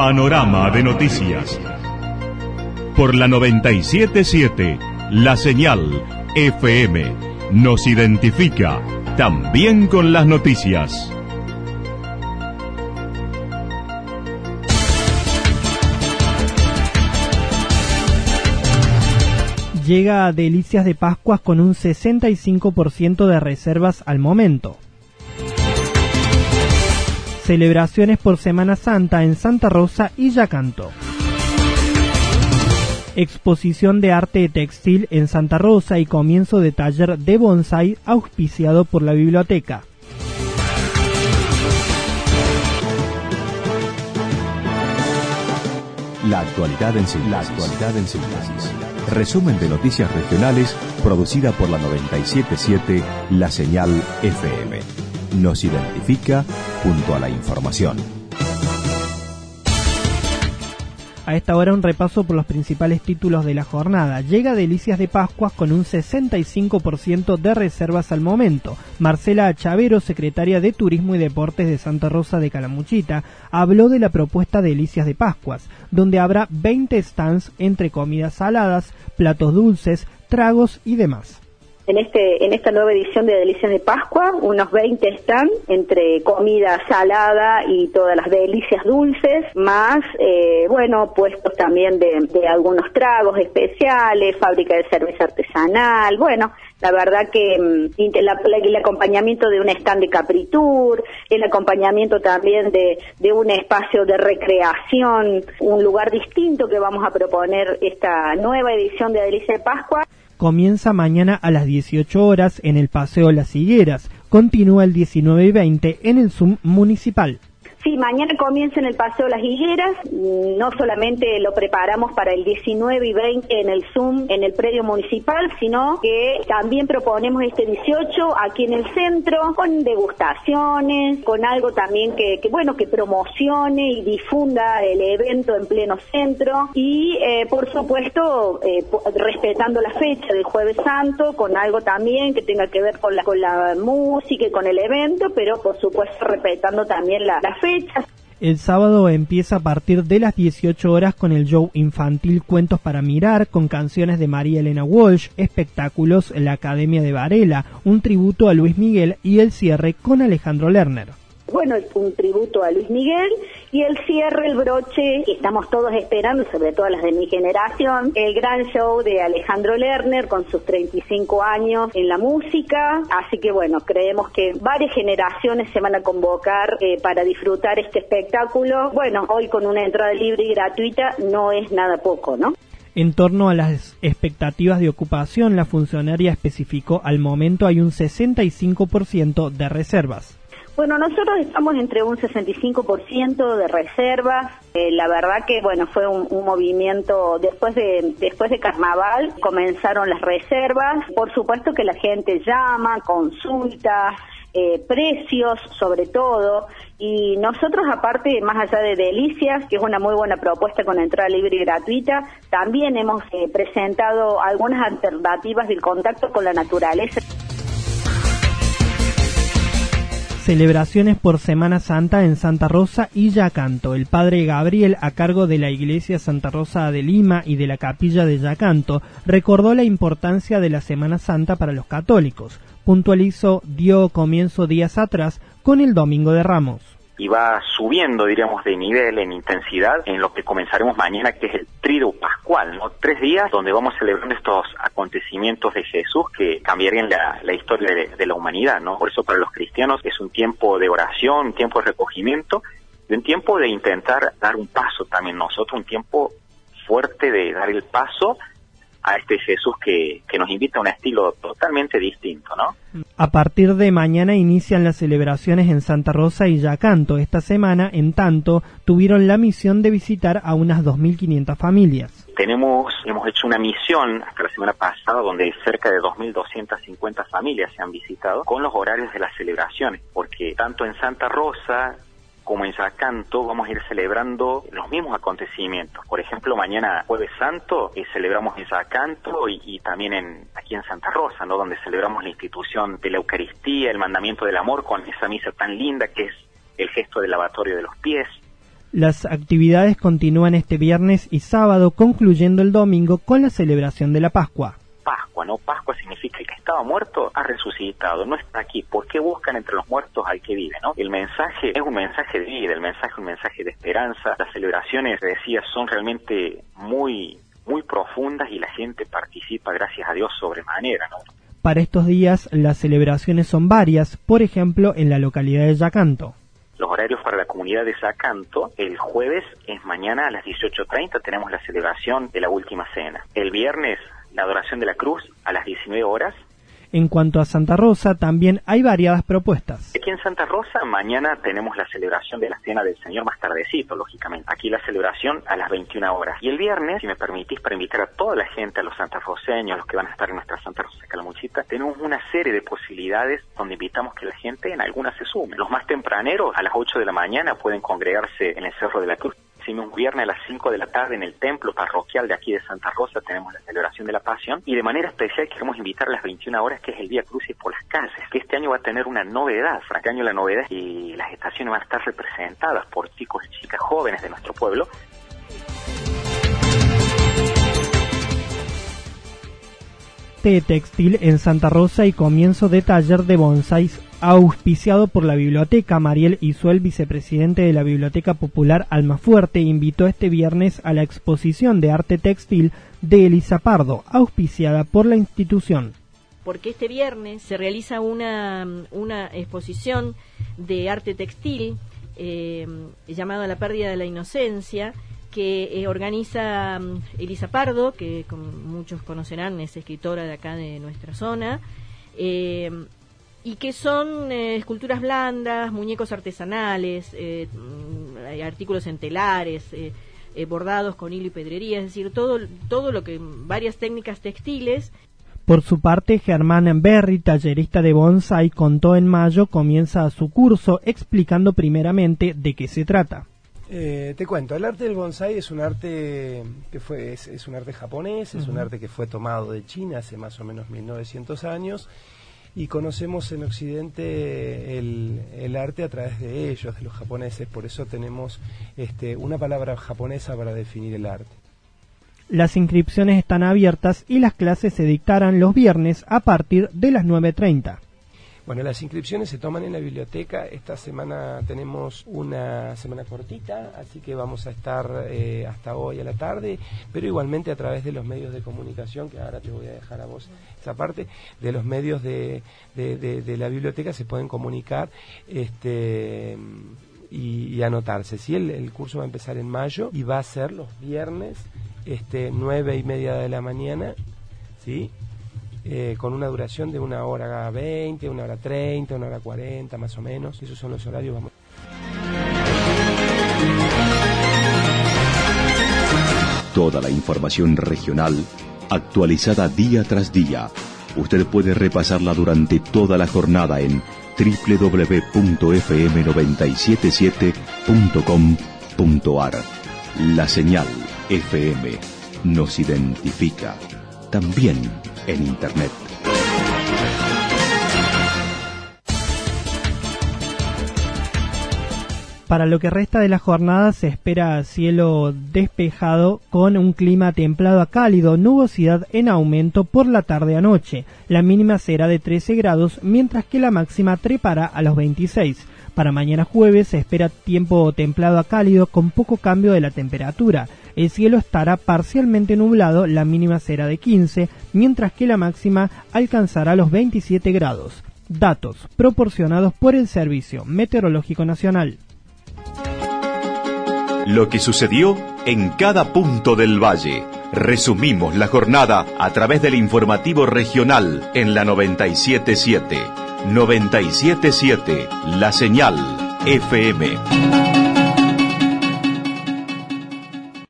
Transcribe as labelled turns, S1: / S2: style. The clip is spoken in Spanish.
S1: Panorama de noticias. Por la 977, la señal FM nos identifica también con las noticias.
S2: llega a Delicias de Pascuas con un 65% de reservas al momento. Celebraciones por Semana Santa en Santa Rosa y Yacanto. Exposición de arte textil en Santa Rosa y comienzo de taller de bonsai auspiciado por la biblioteca.
S1: La actualidad en síntesis. Resumen de noticias regionales producida por la 977 La Señal FM. Nos identifica junto a la información.
S2: A esta hora un repaso por los principales títulos de la jornada. Llega Delicias de Pascuas con un 65% de reservas al momento. Marcela Chavero, secretaria de Turismo y Deportes de Santa Rosa de Calamuchita, habló de la propuesta Delicias de Pascuas, donde habrá 20 stands entre comidas saladas, platos dulces, tragos y demás
S3: en este en esta nueva edición de Delicias de Pascua, unos 20 están entre comida salada y todas las delicias dulces, más, eh, bueno, puestos también de, algunos tragos especiales, fábrica de cerveza artesanal, bueno, la verdad que mm, el acompañamiento de un stand de Capritur, el acompañamiento también de, de un espacio de recreación, un lugar distinto que vamos a proponer esta nueva edición de Delicias de Pascua
S2: comienza mañana a las 18 horas en el Paseo Las Higueras. Continúa el 19 y 20 en el Zoom municipal.
S3: Sí, mañana comienza en el Paseo Las Higueras. No solamente lo preparamos para el 19 y 20 en el Zoom, en el predio municipal, sino que también proponemos este 18 aquí en el centro, con degustaciones, con algo también que, bueno, que promocione y difunda el evento en pleno centro. Y, eh, por supuesto, eh, respetando la fecha del Jueves Santo, con algo también que tenga que ver con la, con la música y con el evento, pero, por supuesto, respetando también la fecha
S2: el sábado empieza a partir de las 18 horas con el show infantil Cuentos para Mirar, con canciones de María Elena Walsh, espectáculos en la Academia de Varela, un tributo a Luis Miguel y el cierre con Alejandro Lerner
S3: bueno, es un tributo a Luis Miguel y el cierre, el broche, que estamos todos esperando, sobre todo las de mi generación, el gran show de Alejandro Lerner con sus 35 años en la música. Así que bueno, creemos que varias generaciones se van a convocar eh, para disfrutar este espectáculo. Bueno, hoy con una entrada libre y gratuita no es nada poco, ¿no?
S2: En torno a las expectativas de ocupación, la funcionaria especificó al momento hay un 65% de reservas.
S3: Bueno, nosotros estamos entre un 65% de reservas. Eh, la verdad que bueno fue un, movimiento después de después de Carnaval comenzaron las reservas. Por supuesto que la gente llama, consulta. Eh, precios sobre todo y nosotros aparte más allá de Delicias que es una muy buena propuesta con entrada libre y gratuita también hemos eh, presentado algunas alternativas del contacto con la naturaleza
S2: Celebraciones por Semana Santa en Santa Rosa y Yacanto. El padre Gabriel, a cargo de la Iglesia Santa Rosa de Lima y de la Capilla de Yacanto, recordó la importancia de la Semana Santa para los católicos. Puntualizó, dio comienzo días atrás con el Domingo de Ramos
S4: y va subiendo, diríamos, de nivel, en intensidad, en lo que comenzaremos mañana, que es el Trido Pascual, ¿no? Tres días donde vamos celebrando estos acontecimientos de Jesús que cambiarían la, historia de, la humanidad, ¿no? Por eso para los cristianos es un tiempo de oración, un tiempo de recogimiento, y un tiempo de intentar dar un paso también nosotros, un tiempo fuerte de dar el paso a este Jesús que, que nos invita a un estilo totalmente distinto, ¿no?
S2: A partir de mañana inician las celebraciones en Santa Rosa y Yacanto. Esta semana, en tanto, tuvieron la misión de visitar a unas 2.500 familias.
S4: Tenemos, hemos hecho una misión hasta la semana pasada donde cerca de 2.250 familias se han visitado con los horarios de las celebraciones, porque tanto en Santa Rosa como en Yacanto vamos a ir celebrando los mismos acontecimientos. Por ejemplo, mañana jueves santo eh, celebramos en Yacanto y, también en, aquí en Santa Rosa, ¿no? donde celebramos la institución de la Eucaristía, el mandamiento del amor con esa misa tan linda que es el gesto del lavatorio de los pies.
S2: Las actividades continúan este viernes y sábado, concluyendo el domingo con la celebración de la Pascua.
S4: Pascua, ¿no? Pascua significa que estaba muerto, ha resucitado, no está aquí. ¿Por qué buscan entre los muertos al que vive, no? El mensaje es un mensaje de vida, el mensaje es un mensaje de esperanza. Las celebraciones, decía, son realmente muy, muy profundas y la gente participa, gracias a Dios, sobremanera, ¿no?
S2: Para estos días las celebraciones son varias, por ejemplo en la localidad de Yacanto.
S4: Los horarios para la comunidad de Yacanto, el jueves es mañana a las 18.30 tenemos la celebración de la última cena. El viernes la adoración de la cruz a las 19 horas.
S2: En cuanto a Santa Rosa, también hay variadas propuestas.
S4: Aquí en Santa Rosa, mañana tenemos la celebración de la Cena del Señor más tardecito, lógicamente. Aquí la celebración a las 21 horas. Y el viernes, si me permitís, para invitar a toda la gente, a los santarroseños, los que van a estar en nuestra Santa Rosa Calamuchita, tenemos una serie de posibilidades donde invitamos que la gente en algunas se sume. Los más tempraneros, a las 8 de la mañana, pueden congregarse en el Cerro de la Cruz un viernes a las 5 de la tarde en el templo parroquial de aquí de Santa Rosa. Tenemos la celebración de la Pasión. Y de manera especial queremos invitar a las 21 horas que es el Día Crucis por las calles, que este año va a tener una novedad, este la novedad y las estaciones van a estar representadas por chicos y chicas jóvenes de nuestro pueblo
S2: T Textil en Santa Rosa y comienzo de taller de bonsáis auspiciado por la biblioteca. Mariel Isuel, vicepresidente de la Biblioteca Popular Almafuerte, invitó este viernes a la exposición de arte textil de Elisa Pardo, auspiciada por la institución.
S5: Porque este viernes se realiza una, una exposición de arte textil eh, llamada La pérdida de la inocencia, que eh, organiza mm, Elisa Pardo, que como muchos conocerán es escritora de acá de nuestra zona, eh, y que son eh, esculturas blandas, muñecos artesanales, mm, artículos en telares, bordados con hilo y pedrería, es decir, todo, todo lo que, varias técnicas textiles
S2: por su parte, Germán Berry, tallerista de bonsai, contó en mayo comienza su curso explicando primeramente de qué se trata.
S6: Eh, te cuento, el arte del bonsai es un arte que fue es, un arte japonés, es un arte que fue tomado de China hace más o menos 1900 años y conocemos en Occidente el, arte a través de ellos, de los japoneses, por eso tenemos este, una palabra japonesa para definir el arte.
S2: Las inscripciones están abiertas y las clases se dictarán los viernes a partir de las 9.30.
S6: Bueno, las inscripciones se toman en la biblioteca. Esta semana tenemos una semana cortita, así que vamos a estar eh, hasta hoy a la tarde, pero igualmente a través de los medios de comunicación, que ahora te voy a dejar a vos esa parte, de los medios de, de, la biblioteca se pueden comunicar este, y, anotarse. ¿sí? El, el, curso va a empezar en mayo y va a ser los viernes este, nueve y media de la mañana. ¿sí? Eh, con una duración de una hora 20, una hora 30, una hora 40 más o menos. Esos son los horarios.
S1: Toda la información regional actualizada día tras día. Usted puede repasarla durante toda la jornada en www.fm977.com.ar. La señal FM nos identifica también en Internet.
S2: Para lo que resta de la jornada se espera cielo despejado con un clima templado a cálido, nubosidad en aumento por la tarde a noche. La mínima será de 13 grados, mientras que la máxima trepará a los 26. Para mañana jueves se espera tiempo templado a cálido con poco cambio de la temperatura. El cielo estará parcialmente nublado, la mínima será de 15, mientras que la máxima alcanzará los 27 grados. Datos proporcionados por el Servicio Meteorológico Nacional.
S1: Lo que sucedió en cada punto del valle. Resumimos la jornada a través del informativo regional en la 977. 977 La Señal FM.